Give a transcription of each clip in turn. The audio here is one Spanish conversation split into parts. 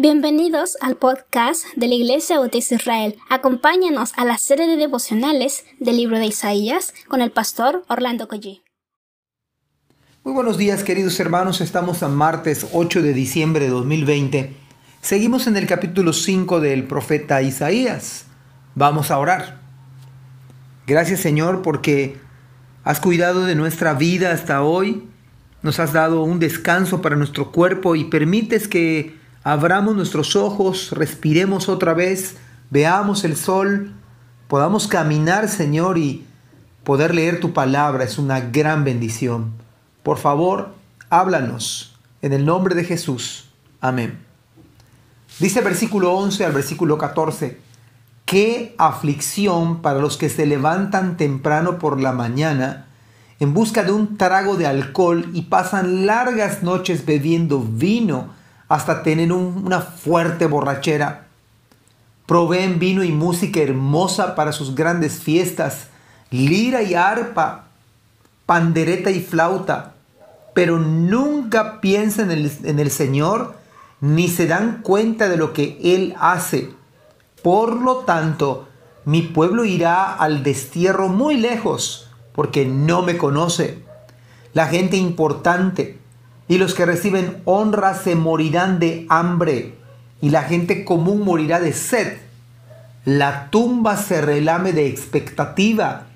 Bienvenidos al podcast de la Iglesia Bautista Israel. Acompáñanos a la serie de devocionales del libro de Isaías con el pastor Orlando Collie. Muy buenos días queridos hermanos, estamos a martes 8 de diciembre de 2020. Seguimos en el capítulo 5 del profeta Isaías. Vamos a orar. Gracias Señor porque has cuidado de nuestra vida hasta hoy, nos has dado un descanso para nuestro cuerpo y permites que abramos nuestros ojos, respiremos otra vez, veamos el sol, podamos caminar, Señor, y poder leer tu palabra es una gran bendición. Por favor, háblanos en el nombre de Jesús. Amén. Dice versículo 11 al versículo 14, qué aflicción para los que se levantan temprano por la mañana en busca de un trago de alcohol y pasan largas noches bebiendo vino hasta tener una fuerte borrachera. Proveen vino y música hermosa para sus grandes fiestas, lira y arpa, pandereta y flauta, pero nunca piensan en el, en el Señor ni se dan cuenta de lo que Él hace. Por lo tanto, mi pueblo irá al destierro muy lejos, porque no me conoce. La gente importante, y los que reciben honra se morirán de hambre, y la gente común morirá de sed. La tumba se relame de expectativa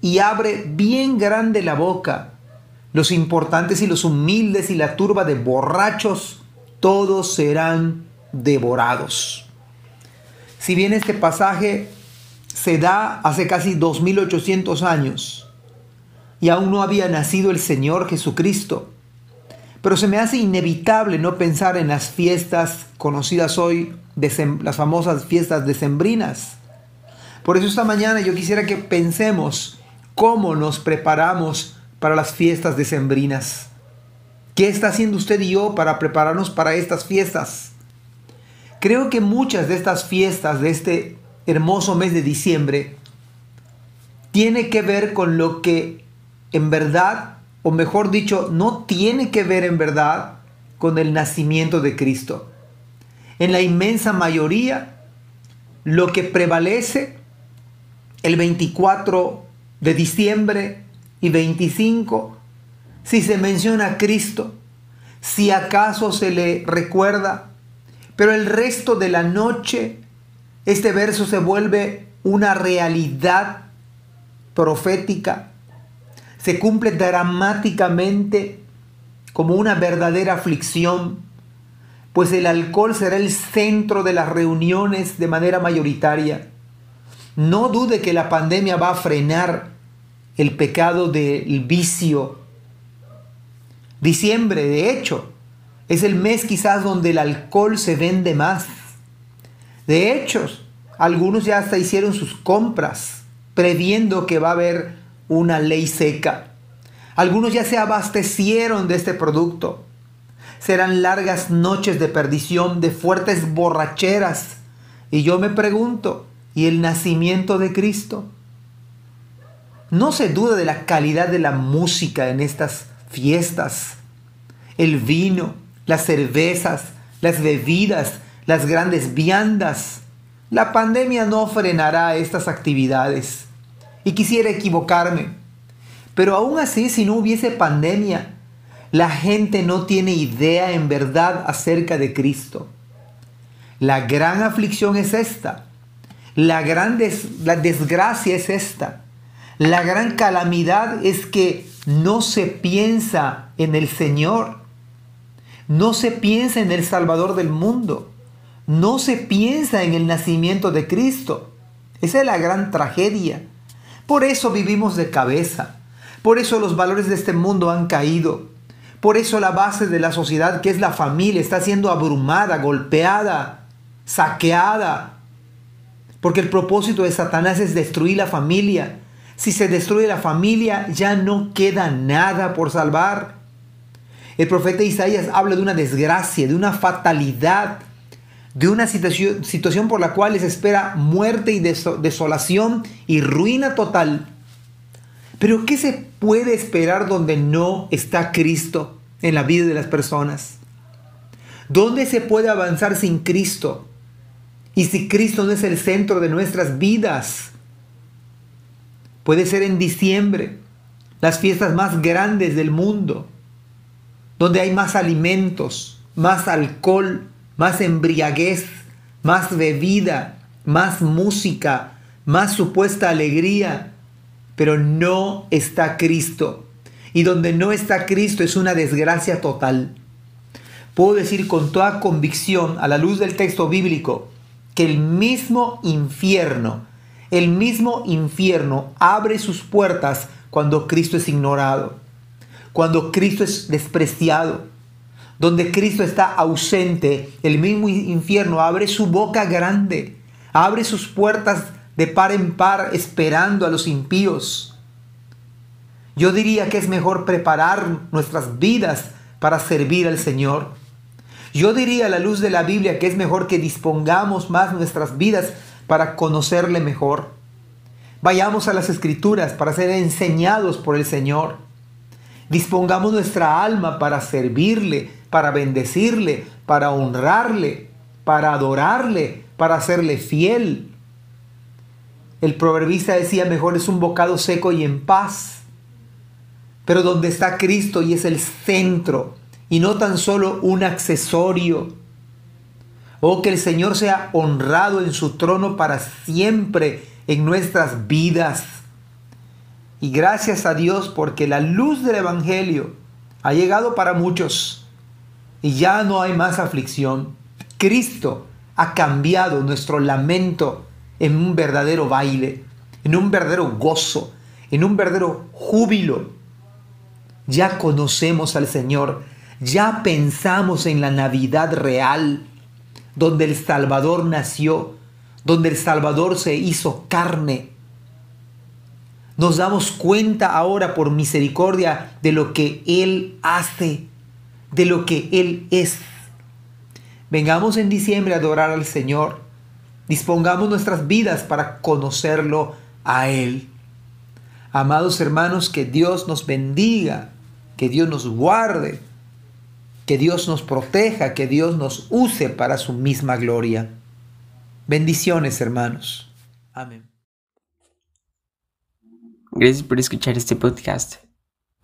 y abre bien grande la boca. Los importantes y los humildes y la turba de borrachos, todos serán devorados. Si bien este pasaje se da hace casi 2800 años y aún no había nacido el Señor Jesucristo, pero se me hace inevitable no pensar en las fiestas conocidas hoy, las famosas fiestas decembrinas. Por eso esta mañana yo quisiera que pensemos cómo nos preparamos para las fiestas decembrinas. ¿Qué está haciendo usted y yo para prepararnos para estas fiestas? Creo que muchas de estas fiestas de este hermoso mes de diciembre tiene que ver con lo que en verdad o mejor dicho, no tiene que ver en verdad con el nacimiento de Cristo. En la inmensa mayoría, lo que prevalece el 24 de diciembre y 25, si se menciona a Cristo, si acaso se le recuerda, pero el resto de la noche, este verso se vuelve una realidad profética se cumple dramáticamente como una verdadera aflicción, pues el alcohol será el centro de las reuniones de manera mayoritaria. No dude que la pandemia va a frenar el pecado del vicio. Diciembre, de hecho, es el mes quizás donde el alcohol se vende más. De hecho, algunos ya hasta hicieron sus compras, previendo que va a haber una ley seca. Algunos ya se abastecieron de este producto. Serán largas noches de perdición, de fuertes borracheras. Y yo me pregunto, ¿y el nacimiento de Cristo? No se duda de la calidad de la música en estas fiestas. El vino, las cervezas, las bebidas, las grandes viandas. La pandemia no frenará estas actividades y quisiera equivocarme. Pero aún así, si no hubiese pandemia, la gente no tiene idea en verdad acerca de Cristo. La gran aflicción es esta. La gran la desgracia es esta. La gran calamidad es que no se piensa en el Señor. No se piensa en el Salvador del mundo. No se piensa en el nacimiento de Cristo. Esa es la gran tragedia. Por eso vivimos de cabeza. Por eso los valores de este mundo han caído. Por eso la base de la sociedad, que es la familia, está siendo abrumada, golpeada, saqueada. Porque el propósito de Satanás es destruir la familia. Si se destruye la familia, ya no queda nada por salvar. El profeta Isaías habla de una desgracia, de una fatalidad de una situación, situación por la cual se espera muerte y desolación y ruina total. Pero ¿qué se puede esperar donde no está Cristo en la vida de las personas? ¿Dónde se puede avanzar sin Cristo? Y si Cristo no es el centro de nuestras vidas, puede ser en diciembre, las fiestas más grandes del mundo, donde hay más alimentos, más alcohol, más embriaguez, más bebida, más música, más supuesta alegría, pero no está Cristo. Y donde no está Cristo es una desgracia total. Puedo decir con toda convicción, a la luz del texto bíblico, que el mismo infierno, el mismo infierno abre sus puertas cuando Cristo es ignorado, cuando Cristo es despreciado, donde Cristo está ausente, el mismo infierno abre su boca grande, abre sus puertas de par en par esperando a los impíos. Yo diría que es mejor preparar nuestras vidas para servir al Señor yo diría a la luz de la Biblia que es mejor que dispongamos más nuestras vidas para conocerle mejor. Vayamos a las escrituras para ser enseñados por el Señor. Dispongamos nuestra alma para servirle, para bendecirle, para honrarle, para adorarle, para hacerle fiel. El proverbista decía, mejor es un bocado seco y en paz. Pero donde está Cristo y es el centro, y no tan solo un accesorio. Oh, que el Señor sea honrado en su trono para siempre en nuestras vidas. Y gracias a Dios porque la luz del Evangelio ha llegado para muchos y ya no hay más aflicción. Cristo ha cambiado nuestro lamento en un verdadero baile, en un verdadero gozo, en un verdadero júbilo. Ya conocemos al Señor ya pensamos en la Navidad real, donde el Salvador nació, donde el Salvador se hizo carne. Nos damos cuenta ahora por misericordia de lo que Él hace, de lo que Él es. Vengamos en diciembre a adorar al Señor. Dispongamos nuestras vidas para conocerlo a Él. Amados hermanos, que Dios nos bendiga, que Dios nos guarde que Dios nos proteja, que Dios nos use para su misma gloria. Bendiciones, hermanos. Amén. Gracias por escuchar este podcast.